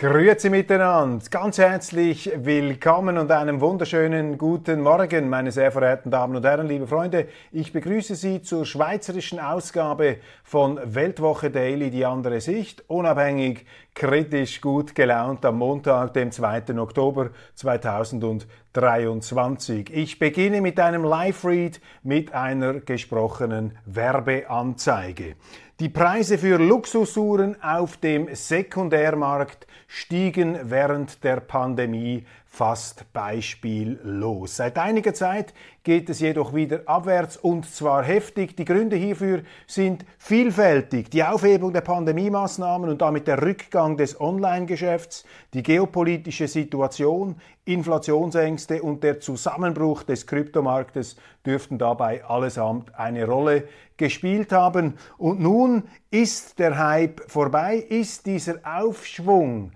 Grüezi miteinander, ganz herzlich willkommen und einen wunderschönen guten Morgen, meine sehr verehrten Damen und Herren, liebe Freunde. Ich begrüße Sie zur schweizerischen Ausgabe von Weltwoche Daily, die andere Sicht, unabhängig, kritisch, gut gelaunt am Montag, dem 2. Oktober 2023. Ich beginne mit einem Live-Read mit einer gesprochenen Werbeanzeige. Die Preise für Luxusuhren auf dem Sekundärmarkt stiegen während der Pandemie fast beispiellos. Seit einiger Zeit geht es jedoch wieder abwärts und zwar heftig. Die Gründe hierfür sind vielfältig. Die Aufhebung der Pandemiemaßnahmen und damit der Rückgang des Online-Geschäfts, die geopolitische Situation, Inflationsängste und der Zusammenbruch des Kryptomarktes dürften dabei allesamt eine Rolle gespielt haben. Und nun ist der Hype vorbei, ist dieser Aufschwung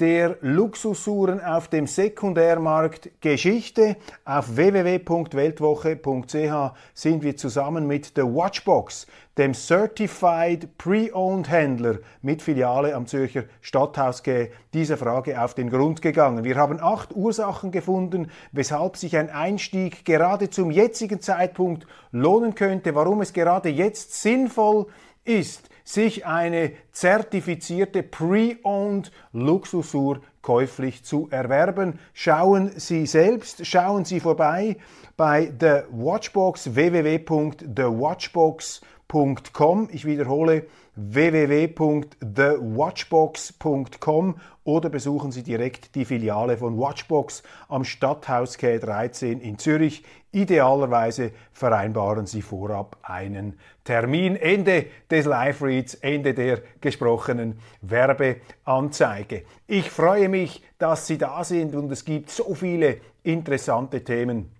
der Luxusuhren auf dem Sekundärmarkt Geschichte. Auf www.weltwoche.ch sind wir zusammen mit der Watchbox, dem Certified Pre-Owned Händler mit Filiale am Zürcher Stadthaus dieser Frage auf den Grund gegangen. Wir haben acht Ursachen gefunden, weshalb sich ein Einstieg gerade zum jetzigen Zeitpunkt lohnen könnte, warum es gerade jetzt sinnvoll ist, sich eine zertifizierte Pre-Owned Luxusuhr käuflich zu erwerben. Schauen Sie selbst, schauen Sie vorbei bei der Watchbox www.thewatchbox.com. Ich wiederhole www.thewatchbox.com oder besuchen Sie direkt die Filiale von Watchbox am Stadthaus K13 in Zürich. Idealerweise vereinbaren Sie vorab einen Termin. Ende des Live-Reads, Ende der gesprochenen Werbeanzeige. Ich freue mich, dass Sie da sind und es gibt so viele interessante Themen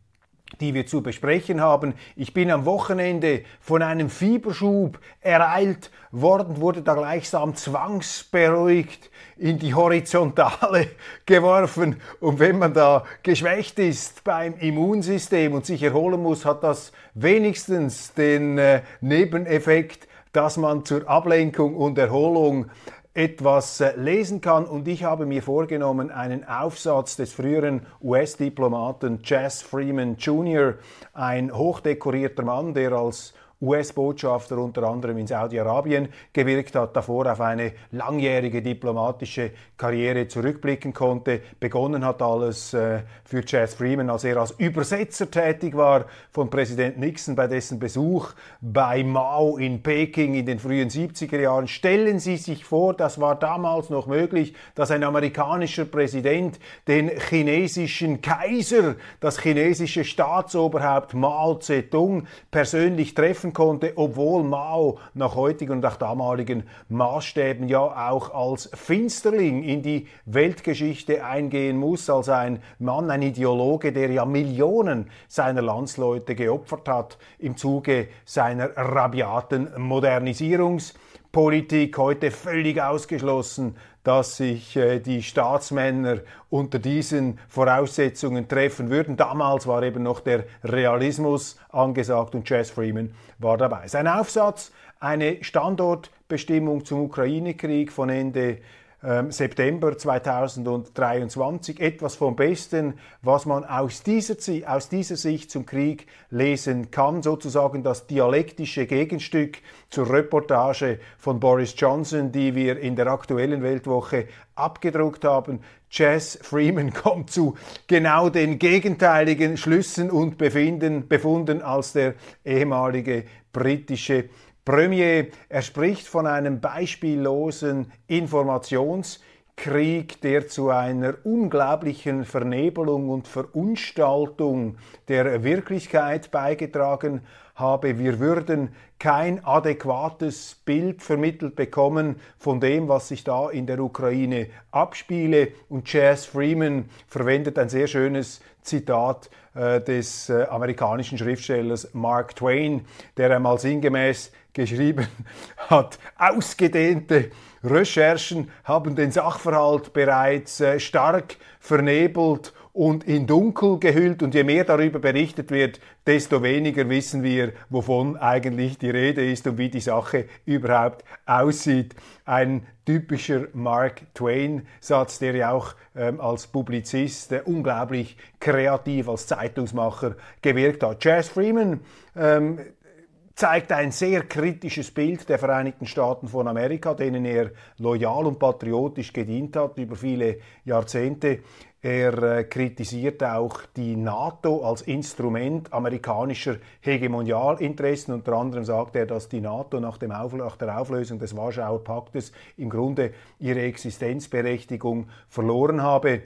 die wir zu besprechen haben. Ich bin am Wochenende von einem Fieberschub ereilt worden, wurde da gleichsam zwangsberuhigt in die Horizontale geworfen. Und wenn man da geschwächt ist beim Immunsystem und sich erholen muss, hat das wenigstens den äh, Nebeneffekt, dass man zur Ablenkung und Erholung etwas äh, lesen kann. Und ich habe mir vorgenommen, einen Aufsatz des früheren US-Diplomaten Jess Freeman Jr., ein hochdekorierter Mann, der als US-Botschafter unter anderem in Saudi-Arabien gewirkt hat, davor auf eine langjährige diplomatische Karriere zurückblicken konnte. Begonnen hat alles äh, für Chas Freeman, als er als Übersetzer tätig war von Präsident Nixon bei dessen Besuch bei Mao in Peking in den frühen 70er Jahren. Stellen Sie sich vor, das war damals noch möglich, dass ein amerikanischer Präsident den chinesischen Kaiser, das chinesische Staatsoberhaupt Mao Zedong persönlich treffen konnte, obwohl Mao nach heutigen und auch damaligen Maßstäben ja auch als Finsterling in die Weltgeschichte eingehen muss, als ein Mann, ein Ideologe, der ja Millionen seiner Landsleute geopfert hat im Zuge seiner rabiaten Modernisierungspolitik, heute völlig ausgeschlossen, dass sich äh, die Staatsmänner unter diesen Voraussetzungen treffen würden. Damals war eben noch der Realismus angesagt und Jess Freeman war dabei. Sein Aufsatz, eine Standortbestimmung zum Ukraine-Krieg von Ende September 2023 etwas vom Besten, was man aus dieser, aus dieser Sicht zum Krieg lesen kann, sozusagen das dialektische Gegenstück zur Reportage von Boris Johnson, die wir in der aktuellen Weltwoche abgedruckt haben. Jess Freeman kommt zu genau den gegenteiligen Schlüssen und Befinden, Befunden als der ehemalige britische Premier. Er spricht von einem beispiellosen Informationskrieg, der zu einer unglaublichen Vernebelung und Verunstaltung der Wirklichkeit beigetragen habe. Wir würden kein adäquates Bild vermittelt bekommen von dem, was sich da in der Ukraine abspiele. Und Chas Freeman verwendet ein sehr schönes Zitat äh, des äh, amerikanischen Schriftstellers Mark Twain, der einmal sinngemäß geschrieben hat, ausgedehnte Recherchen haben den Sachverhalt bereits äh, stark vernebelt und in Dunkel gehüllt. Und je mehr darüber berichtet wird, desto weniger wissen wir, wovon eigentlich die Rede ist und wie die Sache überhaupt aussieht. Ein typischer Mark Twain-Satz, der ja auch ähm, als Publizist äh, unglaublich kreativ als Zeitungsmacher gewirkt hat. Jazz Freeman ähm, zeigt ein sehr kritisches Bild der Vereinigten Staaten von Amerika, denen er loyal und patriotisch gedient hat über viele Jahrzehnte. Er äh, kritisiert auch die NATO als Instrument amerikanischer Hegemonialinteressen. Unter anderem sagt er, dass die NATO nach, nach, der Auflösung des Warschauer Paktes im Grunde ihre Existenzberechtigung verloren habe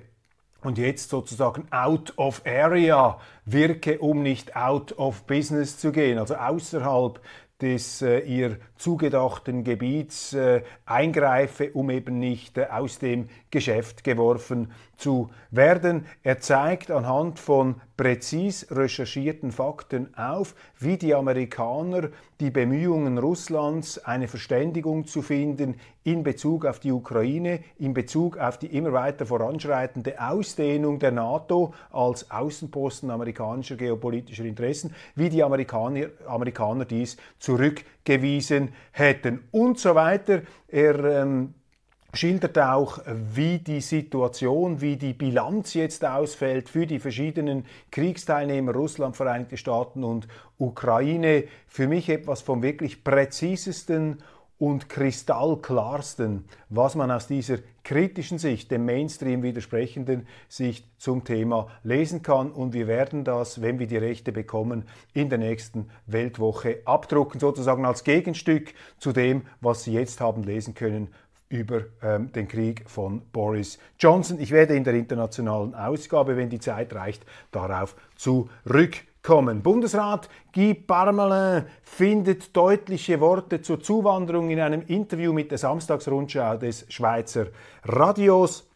und jetzt sozusagen out of area. Wirke, um nicht out of business zu gehen, also außerhalb des äh, ihr zugedachten Gebiets äh, eingreife, um eben nicht äh, aus dem Geschäft geworfen zu werden. Er zeigt anhand von präzis recherchierten Fakten auf, wie die Amerikaner die Bemühungen Russlands, eine Verständigung zu finden in Bezug auf die Ukraine, in Bezug auf die immer weiter voranschreitende Ausdehnung der NATO als Außenposten amerikanischer geopolitischer Interessen, wie die Amerikaner, Amerikaner dies zurückgewiesen hätten und so weiter. Er ähm, schildert auch, wie die Situation, wie die Bilanz jetzt ausfällt für die verschiedenen Kriegsteilnehmer Russland, Vereinigte Staaten und Ukraine. Für mich etwas vom wirklich präzisesten und kristallklarsten, was man aus dieser kritischen Sicht, dem Mainstream widersprechenden Sicht zum Thema lesen kann. Und wir werden das, wenn wir die Rechte bekommen, in der nächsten Weltwoche abdrucken, sozusagen als Gegenstück zu dem, was Sie jetzt haben lesen können über ähm, den Krieg von Boris Johnson. Ich werde in der internationalen Ausgabe, wenn die Zeit reicht, darauf zurückkommen. Bundesrat Guy Parmelin findet deutliche Worte zur Zuwanderung in einem Interview mit der Samstagsrundschau des Schweizer Radios.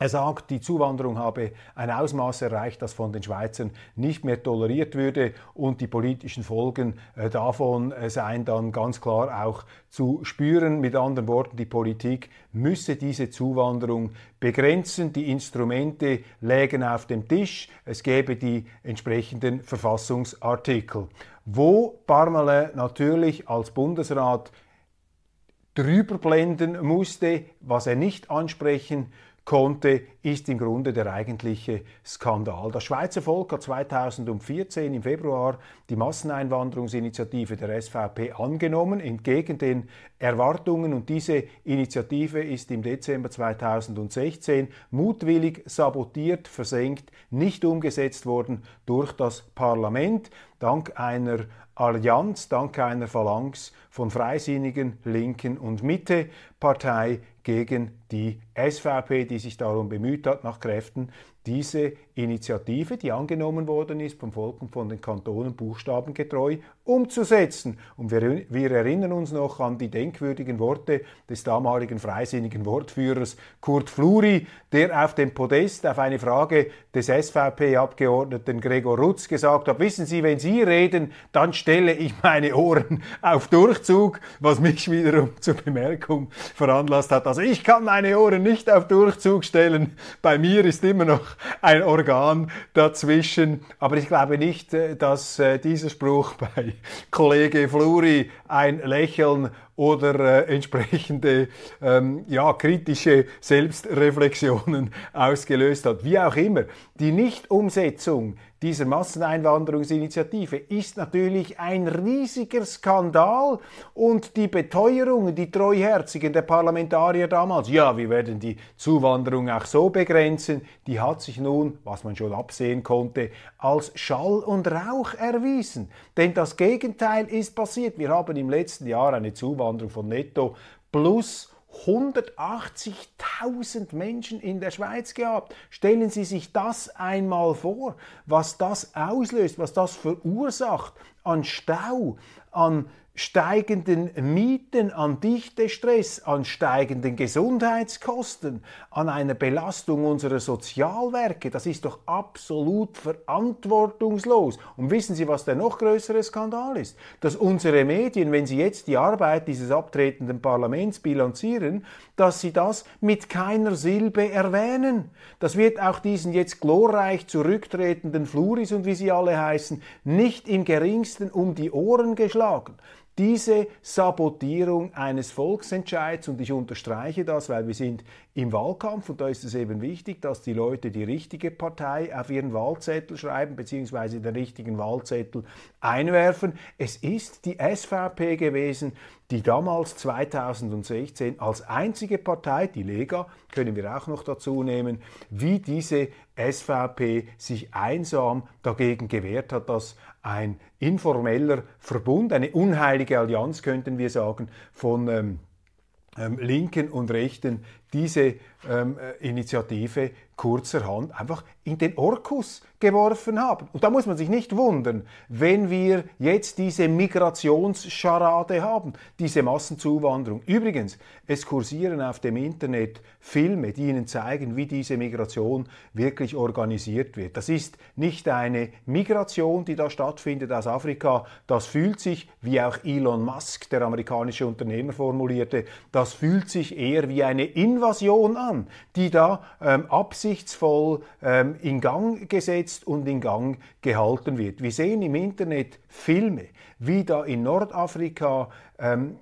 Er sagt, die Zuwanderung habe ein Ausmaß erreicht, das von den Schweizern nicht mehr toleriert würde und die politischen Folgen äh, davon äh, seien dann ganz klar auch zu spüren. Mit anderen Worten, die Politik müsse diese Zuwanderung begrenzen. Die Instrumente lägen auf dem Tisch. Es gäbe die entsprechenden Verfassungsartikel. Wo Parmelin natürlich als Bundesrat drüber blenden musste, was er nicht ansprechen konnte, ist im Grunde der eigentliche Skandal. Das Schweizer Volk hat 2014 im Februar die Masseneinwanderungsinitiative der SVP angenommen, entgegen den Erwartungen. Und diese Initiative ist im Dezember 2016 mutwillig sabotiert, versenkt, nicht umgesetzt worden durch das Parlament, dank einer Allianz, dank einer Phalanx von Freisinnigen, Linken und Mitte-Partei gegen die SVP, die sich darum bemüht hat, nach Kräften diese Initiative, die angenommen worden ist vom Volk und von den Kantonen buchstabengetreu umzusetzen. Und wir, wir, erinnern uns noch an die denkwürdigen Worte des damaligen freisinnigen Wortführers Kurt Fluri, der auf dem Podest auf eine Frage des SVP-Abgeordneten Gregor Rutz gesagt hat, wissen Sie, wenn Sie reden, dann stelle ich meine Ohren auf Durchzug, was mich wiederum zur Bemerkung veranlasst hat. Also ich kann meine Ohren nicht auf Durchzug stellen, bei mir ist immer noch ein Organ dazwischen. Aber ich glaube nicht, äh, dass äh, dieser Spruch bei Kollege Fluri ein Lächeln oder äh, entsprechende ähm, ja, kritische Selbstreflexionen ausgelöst hat. Wie auch immer, die Nichtumsetzung dieser Masseneinwanderungsinitiative ist natürlich ein riesiger Skandal und die Beteuerungen, die Treuherzigen der Parlamentarier damals, ja, wir werden die Zuwanderung auch so begrenzen, die hat sich nun, was man schon absehen konnte, als Schall und Rauch erwiesen. Denn das Gegenteil ist passiert. Wir haben im letzten Jahr eine Zuwanderung von netto plus 180.000 Menschen in der Schweiz gehabt. Stellen Sie sich das einmal vor, was das auslöst, was das verursacht an Stau, an steigenden Mieten, an Dichtestress, an steigenden Gesundheitskosten, an einer Belastung unserer Sozialwerke. Das ist doch absolut verantwortungslos. Und wissen Sie, was der noch größere Skandal ist? Dass unsere Medien, wenn sie jetzt die Arbeit dieses abtretenden Parlaments bilanzieren, dass sie das mit keiner Silbe erwähnen. Das wird auch diesen jetzt glorreich zurücktretenden Fluris und wie sie alle heißen, nicht im geringsten um die Ohren geschlagen. Diese Sabotierung eines Volksentscheids, und ich unterstreiche das, weil wir sind im Wahlkampf und da ist es eben wichtig, dass die Leute die richtige Partei auf ihren Wahlzettel schreiben, beziehungsweise den richtigen Wahlzettel einwerfen. Es ist die SVP gewesen, die damals 2016 als einzige Partei, die Lega, können wir auch noch dazu nehmen, wie diese SVP sich einsam dagegen gewehrt hat, dass ein informeller Verbund, eine unheilige Allianz, könnten wir sagen, von ähm, ähm, Linken und Rechten diese ähm, äh, Initiative kurzerhand einfach in den Orkus geworfen haben. Und da muss man sich nicht wundern, wenn wir jetzt diese Migrationsscharade haben, diese Massenzuwanderung. Übrigens, es kursieren auf dem Internet Filme, die Ihnen zeigen, wie diese Migration wirklich organisiert wird. Das ist nicht eine Migration, die da stattfindet aus Afrika. Das fühlt sich, wie auch Elon Musk, der amerikanische Unternehmer, formulierte, das fühlt sich eher wie eine Invasion an, die da ähm, absichtsvoll ähm, in Gang gesetzt und in Gang gehalten wird. Wir sehen im Internet Filme, wie da in Nordafrika ähm,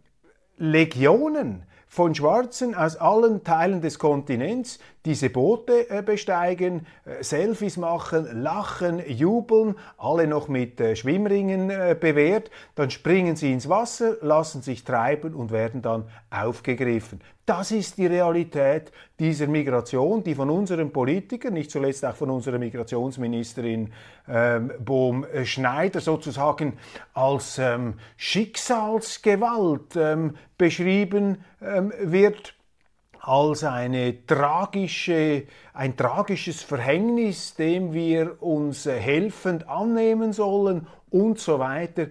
Legionen von Schwarzen aus allen Teilen des Kontinents diese Boote äh, besteigen, äh, Selfies machen, lachen, jubeln, alle noch mit äh, Schwimmringen bewehrt, dann springen sie ins Wasser, lassen sich treiben und werden dann aufgegriffen. Das ist die Realität dieser Migration, die von unseren Politikern, nicht zuletzt auch von unserer Migrationsministerin ähm, Bohm Schneider sozusagen als ähm, Schicksalsgewalt ähm, beschrieben ähm, wird als eine tragische, ein tragisches Verhängnis, dem wir uns helfend annehmen sollen und so weiter.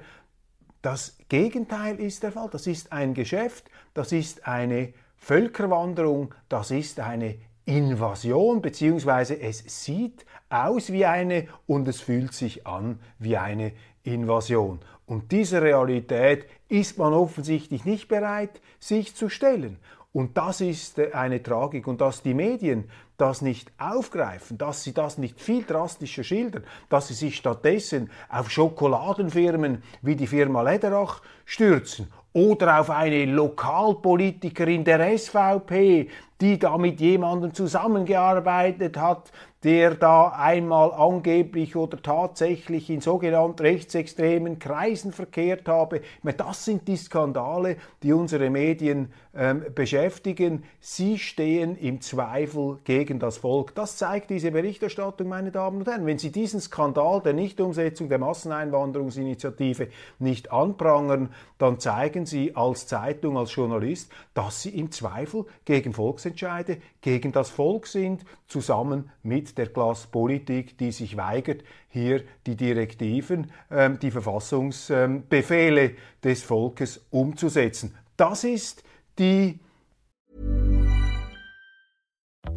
Das Gegenteil ist der Fall. Das ist ein Geschäft, das ist eine Völkerwanderung, das ist eine Invasion, beziehungsweise es sieht aus wie eine und es fühlt sich an wie eine Invasion. Und diese Realität ist man offensichtlich nicht bereit, sich zu stellen. Und das ist eine Tragik. Und dass die Medien das nicht aufgreifen, dass sie das nicht viel drastischer schildern, dass sie sich stattdessen auf Schokoladenfirmen wie die Firma Lederach stürzen oder auf eine Lokalpolitikerin der SVP, die da mit jemandem zusammengearbeitet hat, der da einmal angeblich oder tatsächlich in sogenannten rechtsextremen Kreisen verkehrt habe. Das sind die Skandale, die unsere Medien ähm, beschäftigen. Sie stehen im Zweifel gegen das Volk. Das zeigt diese Berichterstattung, meine Damen und Herren. Wenn Sie diesen Skandal der Nichtumsetzung der Masseneinwanderungsinitiative nicht anprangern, dann zeigen Sie als Zeitung, als Journalist, dass Sie im Zweifel gegen Volksentscheide, gegen das Volk sind, zusammen mit der Klasspolitik, die sich weigert, hier die Direktiven, ähm, die Verfassungsbefehle ähm, des Volkes umzusetzen. Das ist die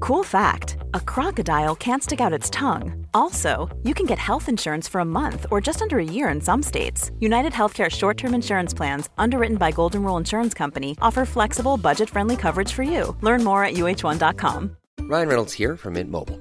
Cool fact a crocodile can't stick out its tongue. Also, you can get health insurance for a month or just under a year in some states. United Healthcare short term insurance plans, underwritten by Golden Rule Insurance Company, offer flexible, budget friendly coverage for you. Learn more at uh1.com. Ryan Reynolds here from Mint Mobile.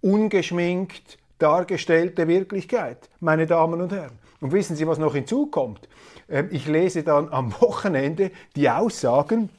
ungeschminkt dargestellte Wirklichkeit, meine Damen und Herren. Und wissen Sie, was noch hinzukommt? Ähm, Ich lese dann am Wochenende die Aussagen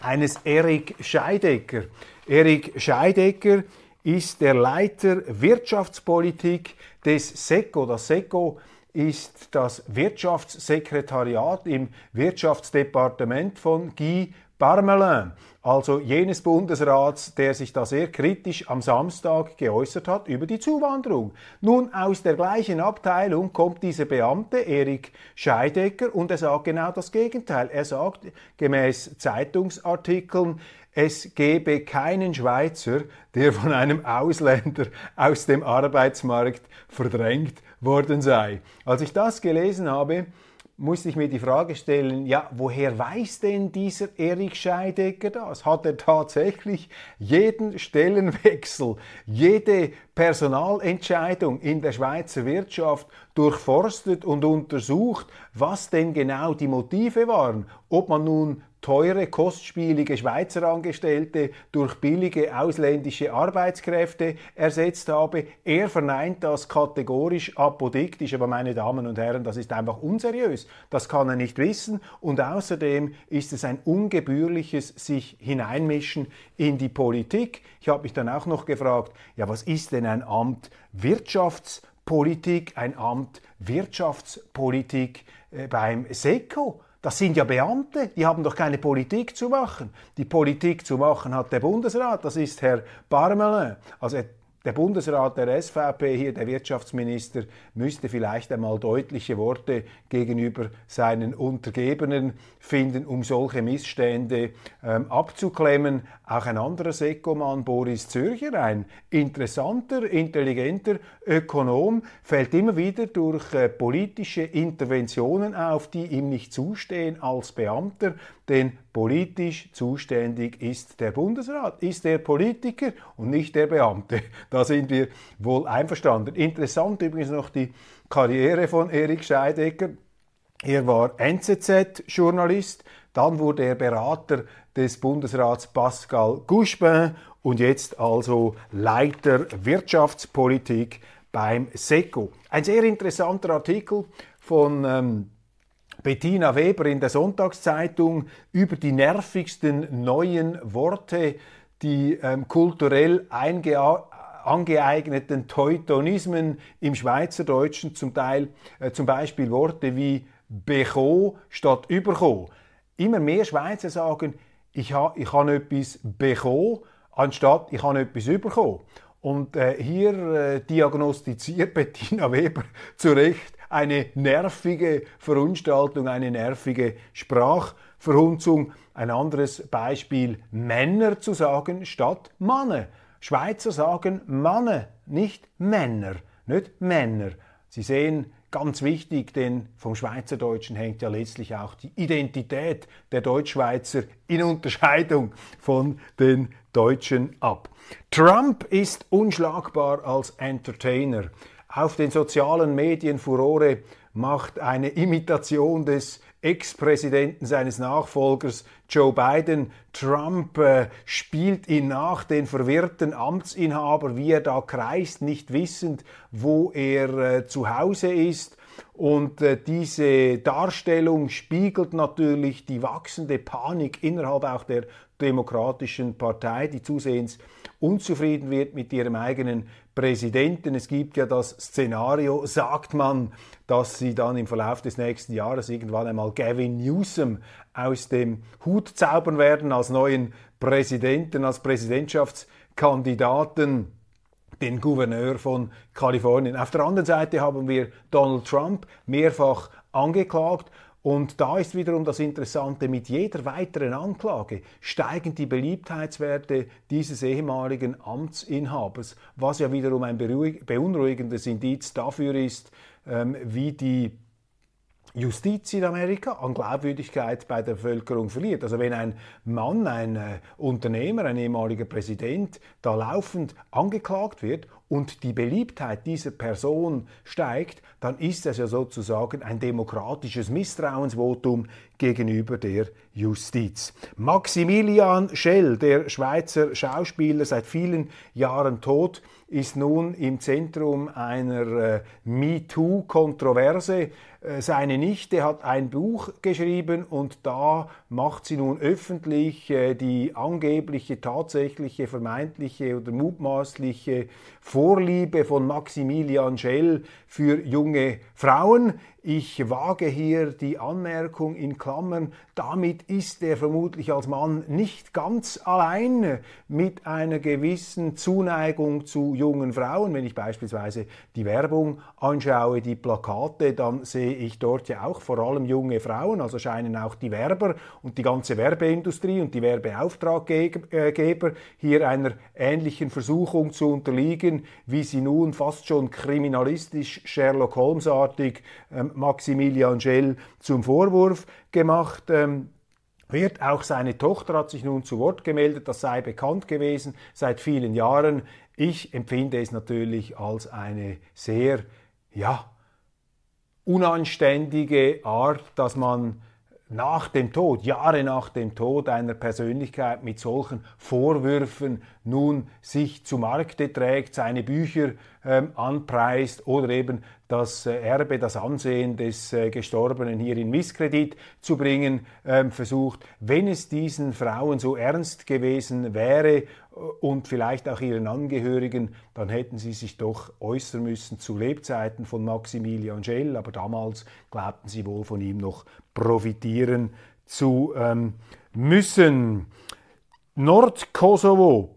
eines Erik Scheidecker. Erik Scheidecker ist der Leiter Wirtschaftspolitik des SECO. Das SECO ist das Wirtschaftssekretariat im Wirtschaftsdepartement von Guy Parmelin, also jenes Bundesrats, der sich da sehr kritisch am Samstag geäußert hat über die Zuwanderung. Nun, aus der gleichen Abteilung kommt dieser Beamte, Erik Scheidecker, und er sagt genau das Gegenteil. Er sagt gemäß Zeitungsartikeln, es gebe keinen Schweizer, der von einem Ausländer aus dem Arbeitsmarkt verdrängt worden sei. Als ich das gelesen habe, musste ich mir die Frage stellen, ja, woher weiß denn dieser Erich Scheidecker das? Hat er tatsächlich jeden Stellenwechsel, jede Personalentscheidung in der Schweizer Wirtschaft durchforstet und untersucht, was denn genau die Motive waren? Ob man nun teure, kostspielige Schweizer Angestellte durch billige ausländische Arbeitskräfte ersetzt habe. Er verneint das kategorisch apodiktisch, aber meine Damen und Herren, das ist einfach unseriös. Das kann er nicht wissen und außerdem ist es ein ungebührliches sich hineinmischen in die Politik. Ich habe mich dann auch noch gefragt, ja, was ist denn ein Amt Wirtschaftspolitik, ein Amt Wirtschaftspolitik äh, beim SECO? Das sind ja Beamte, die haben doch keine Politik zu machen. Die Politik zu machen hat der Bundesrat, das ist Herr Parmelin. Also der Bundesrat der SVP hier, der Wirtschaftsminister, müsste vielleicht einmal deutliche Worte gegenüber seinen Untergebenen finden, um solche Missstände ähm, abzuklemmen. Auch ein anderer Sekomann, Boris Zürcher, ein interessanter, intelligenter Ökonom, fällt immer wieder durch äh, politische Interventionen auf, die ihm nicht zustehen als Beamter, denn politisch zuständig ist der Bundesrat, ist der Politiker und nicht der Beamte. Da sind wir wohl einverstanden. Interessant übrigens noch die Karriere von Erik Scheidecker. Er war NZZ-Journalist, dann wurde er Berater des Bundesrats Pascal Gouspin und jetzt also Leiter Wirtschaftspolitik beim SECO. Ein sehr interessanter Artikel von ähm, Bettina Weber in der Sonntagszeitung über die nervigsten neuen Worte, die ähm, kulturell angeeigneten Teutonismen im Schweizerdeutschen, zum Teil äh, zum Beispiel Worte wie becho statt überko. Immer mehr Schweizer sagen, ich habe ich ha etwas becho, anstatt ich habe etwas überkommen. Und äh, hier äh, diagnostiziert Bettina Weber zu Recht eine nervige Verunstaltung, eine nervige Sprachverhunzung. Ein anderes Beispiel, Männer zu sagen statt Manne. Schweizer sagen Manne, nicht Männer, nicht Männer. Sie sehen, ganz wichtig, denn vom Schweizerdeutschen hängt ja letztlich auch die Identität der Deutschschweizer in Unterscheidung von den Deutschen ab. Trump ist unschlagbar als Entertainer. Auf den sozialen Medien Furore macht eine Imitation des Ex-Präsidenten seines Nachfolgers Joe Biden. Trump äh, spielt ihn nach, den verwirrten Amtsinhaber, wie er da kreist, nicht wissend, wo er äh, zu Hause ist. Und äh, diese Darstellung spiegelt natürlich die wachsende Panik innerhalb auch der Demokratischen Partei, die zusehends unzufrieden wird mit ihrem eigenen Präsidenten. Es gibt ja das Szenario, sagt man, dass sie dann im Verlauf des nächsten Jahres irgendwann einmal Gavin Newsom aus dem Hut zaubern werden als neuen Präsidenten, als Präsidentschaftskandidaten den Gouverneur von Kalifornien. Auf der anderen Seite haben wir Donald Trump mehrfach angeklagt Und da ist wiederum das Interessante, mit jeder weiteren Anklage steigen die Beliebtheitswerte dieses ehemaligen Amtsinhabers, was ja wiederum ein beunruhigendes Indiz dafür ist, ähm, wie die Justiz in Amerika an Glaubwürdigkeit bei der Bevölkerung verliert. Also wenn ein Mann, ein äh, Unternehmer, ein ehemaliger Präsident da laufend angeklagt wird und die Beliebtheit dieser Person steigt, dann ist das ja sozusagen ein demokratisches Misstrauensvotum gegenüber der Justiz. Maximilian Schell, der Schweizer Schauspieler, seit vielen Jahren tot, ist nun im Zentrum einer äh, MeToo-Kontroverse. Äh, seine Nichte hat ein Buch geschrieben und da macht sie nun öffentlich äh, die angebliche, tatsächliche, vermeintliche oder mutmaßliche Vorliebe von Maximilian Schell für junge Frauen. Ich wage hier die Anmerkung in Klammern, damit ist er vermutlich als Mann nicht ganz allein mit einer gewissen Zuneigung zu jungen Frauen. Wenn ich beispielsweise die Werbung anschaue, die Plakate, dann sehe ich dort ja auch vor allem junge Frauen, also scheinen auch die Werber und die ganze Werbeindustrie und die Werbeauftraggeber hier einer ähnlichen Versuchung zu unterliegen, wie sie nun fast schon kriminalistisch Sherlock Holmes-artig ähm, Maximilian Schell zum Vorwurf gemacht. Ähm, wird. Auch seine Tochter hat sich nun zu Wort gemeldet, das sei bekannt gewesen seit vielen Jahren. Ich empfinde es natürlich als eine sehr, ja, unanständige Art, dass man nach dem Tod, Jahre nach dem Tod einer Persönlichkeit mit solchen Vorwürfen nun sich zu Markte trägt, seine Bücher ähm, anpreist oder eben das äh, Erbe, das Ansehen des äh, Gestorbenen hier in Misskredit zu bringen ähm, versucht. Wenn es diesen Frauen so ernst gewesen wäre äh, und vielleicht auch ihren Angehörigen, dann hätten sie sich doch äußern müssen zu Lebzeiten von Maximilian Schell, aber damals glaubten sie wohl von ihm noch profitieren zu ähm, müssen. Nordkosovo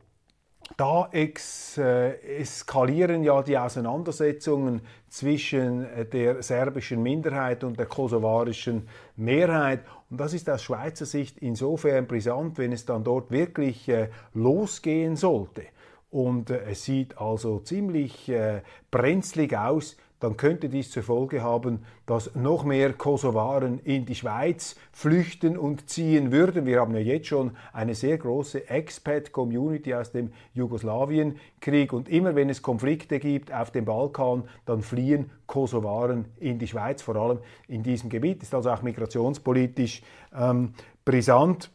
da ex, äh, eskalieren ja die Auseinandersetzungen zwischen äh, der serbischen Minderheit und der kosovarischen Mehrheit. Und das ist aus Schweizer Sicht insofern brisant, wenn es dann dort wirklich äh, losgehen sollte. Und äh, es sieht also ziemlich äh, brenzlig aus, dann könnte dies zur Folge haben, dass noch mehr Kosovaren in die Schweiz flüchten und ziehen würden. Wir haben ja jetzt schon eine sehr große Expat-Community aus dem Jugoslawienkrieg und immer wenn es Konflikte gibt auf dem Balkan, dann fliehen Kosovaren in die Schweiz, vor allem in diesem Gebiet. Ist also auch migrationspolitisch ähm, brisant.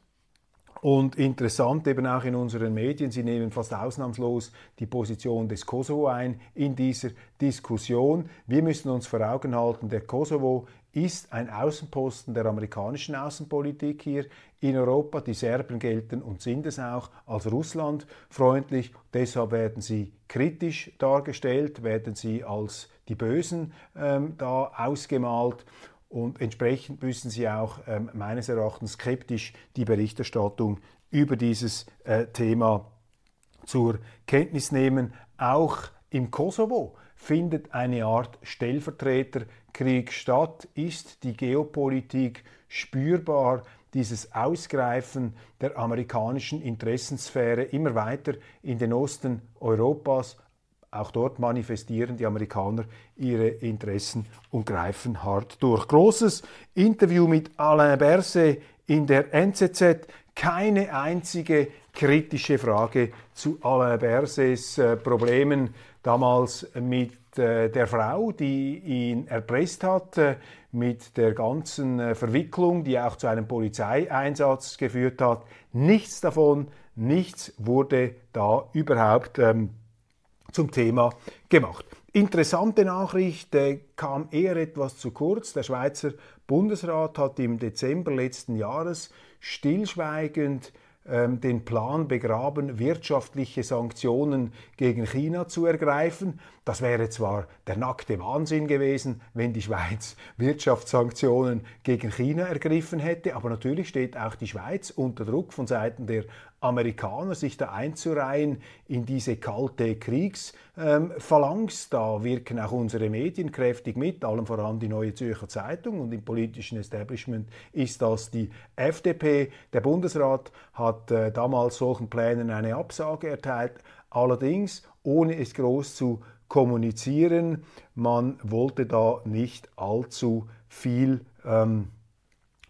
Und interessant eben auch in unseren Medien, sie nehmen fast ausnahmslos die Position des Kosovo ein in dieser Diskussion. Wir müssen uns vor Augen halten, der Kosovo ist ein Außenposten der amerikanischen Außenpolitik hier in Europa. Die Serben gelten und sind es auch als russlandfreundlich. Deshalb werden sie kritisch dargestellt, werden sie als die Bösen ähm, da ausgemalt. Und entsprechend müssen Sie auch ähm, meines Erachtens skeptisch die Berichterstattung über dieses äh, Thema zur Kenntnis nehmen. Auch im Kosovo findet eine Art Stellvertreterkrieg statt. Ist die Geopolitik spürbar? Dieses Ausgreifen der amerikanischen Interessensphäre immer weiter in den Osten Europas auch dort manifestieren die Amerikaner ihre Interessen und greifen hart durch. Großes Interview mit Alain Berset in der NZZ. Keine einzige kritische Frage zu Alain Bersets äh, Problemen damals mit äh, der Frau, die ihn erpresst hat, äh, mit der ganzen äh, Verwicklung, die auch zu einem Polizeieinsatz geführt hat. Nichts davon, nichts wurde da überhaupt ähm, zum Thema gemacht. Interessante Nachricht äh, kam eher etwas zu kurz. Der Schweizer Bundesrat hat im Dezember letzten Jahres stillschweigend ähm, den Plan begraben, wirtschaftliche Sanktionen gegen China zu ergreifen. Das wäre zwar der nackte Wahnsinn gewesen, wenn die Schweiz Wirtschaftssanktionen gegen China ergriffen hätte, aber natürlich steht auch die Schweiz unter Druck von Seiten der Amerikaner, sich da einzureihen in diese kalte Kriegsphalanx. da wirken auch unsere Medien kräftig mit, allem voran die Neue Zürcher Zeitung und im politischen Establishment ist das die FDP. Der Bundesrat hat äh, damals solchen Plänen eine Absage erteilt, allerdings ohne es groß zu kommunizieren. Man wollte da nicht allzu viel ähm,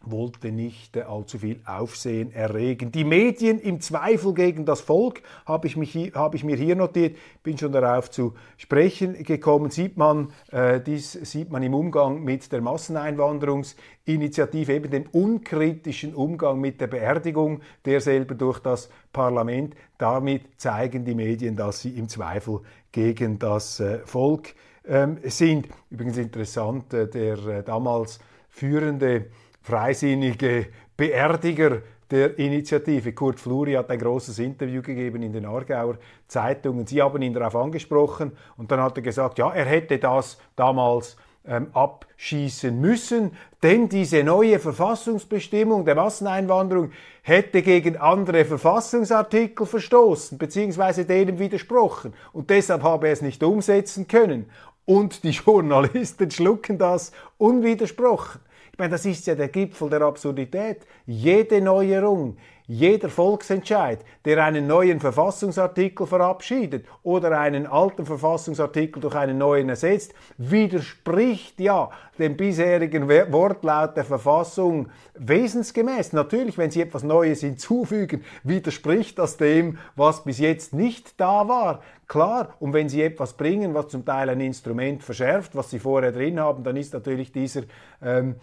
wollte nicht äh, allzu viel Aufsehen erregen. Die Medien im Zweifel gegen das Volk habe ich, mich, habe ich mir hier notiert, bin schon darauf zu sprechen gekommen, sieht man, äh, dies sieht man im Umgang mit der Masseneinwanderungsinitiative, eben dem unkritischen Umgang mit der Beerdigung derselben durch das Parlament. Damit zeigen die Medien, dass sie im Zweifel gegen das äh, Volk ähm, sind. Übrigens interessant, äh, der äh, damals führende freisinnige Beerdiger der Initiative. Kurt Fluri hat ein großes Interview gegeben in den Aargauer Zeitungen. Sie haben ihn darauf angesprochen und dann hat er gesagt, ja, er hätte das damals ähm, abschießen müssen, denn diese neue Verfassungsbestimmung der Masseneinwanderung hätte gegen andere Verfassungsartikel verstoßen bzw. denen widersprochen und deshalb habe er es nicht umsetzen können. Und die Journalisten schlucken das unwidersprochen. Ich meine, das ist ja der Gipfel der Absurdität. Jede Neuerung, jeder Volksentscheid, der einen neuen Verfassungsartikel verabschiedet oder einen alten Verfassungsartikel durch einen neuen ersetzt, widerspricht ja dem bisherigen Wortlaut der Verfassung wesensgemäß. Natürlich, wenn Sie etwas Neues hinzufügen, widerspricht das dem, was bis jetzt nicht da war. Klar, und wenn Sie etwas bringen, was zum Teil ein Instrument verschärft, was Sie vorher drin haben, dann ist natürlich dieser ähm,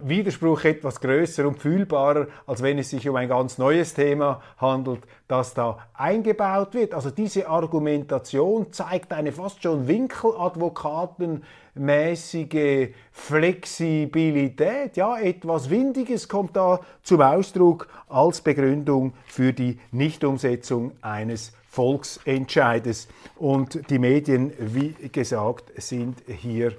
Widerspruch etwas größer und fühlbarer, als wenn es sich um ein ganz neues Thema handelt, das da eingebaut wird. Also diese Argumentation zeigt eine fast schon Winkeladvokatenmäßige Flexibilität. Ja, etwas Windiges kommt da zum Ausdruck als Begründung für die Nichtumsetzung eines Volksentscheides. Und die Medien, wie gesagt, sind hier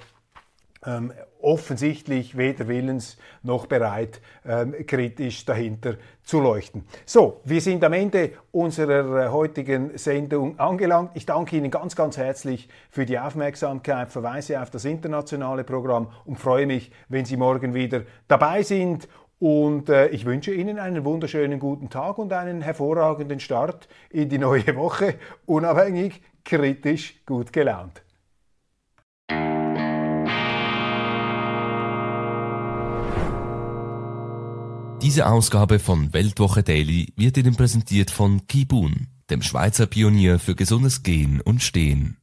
ähm, offensichtlich weder willens noch bereit, ähm, kritisch dahinter zu leuchten. So, wir sind am Ende unserer äh, heutigen Sendung angelangt. Ich danke Ihnen ganz, ganz herzlich für die Aufmerksamkeit, verweise auf das internationale Programm und freue mich, wenn Sie morgen wieder dabei sind. Und äh, ich wünsche Ihnen einen wunderschönen guten Tag und einen hervorragenden Start in die neue Woche, unabhängig, kritisch, gut gelaunt. Diese Ausgabe von Weltwoche Daily wird Ihnen präsentiert von Kibun, dem Schweizer Pionier für gesundes Gehen und Stehen.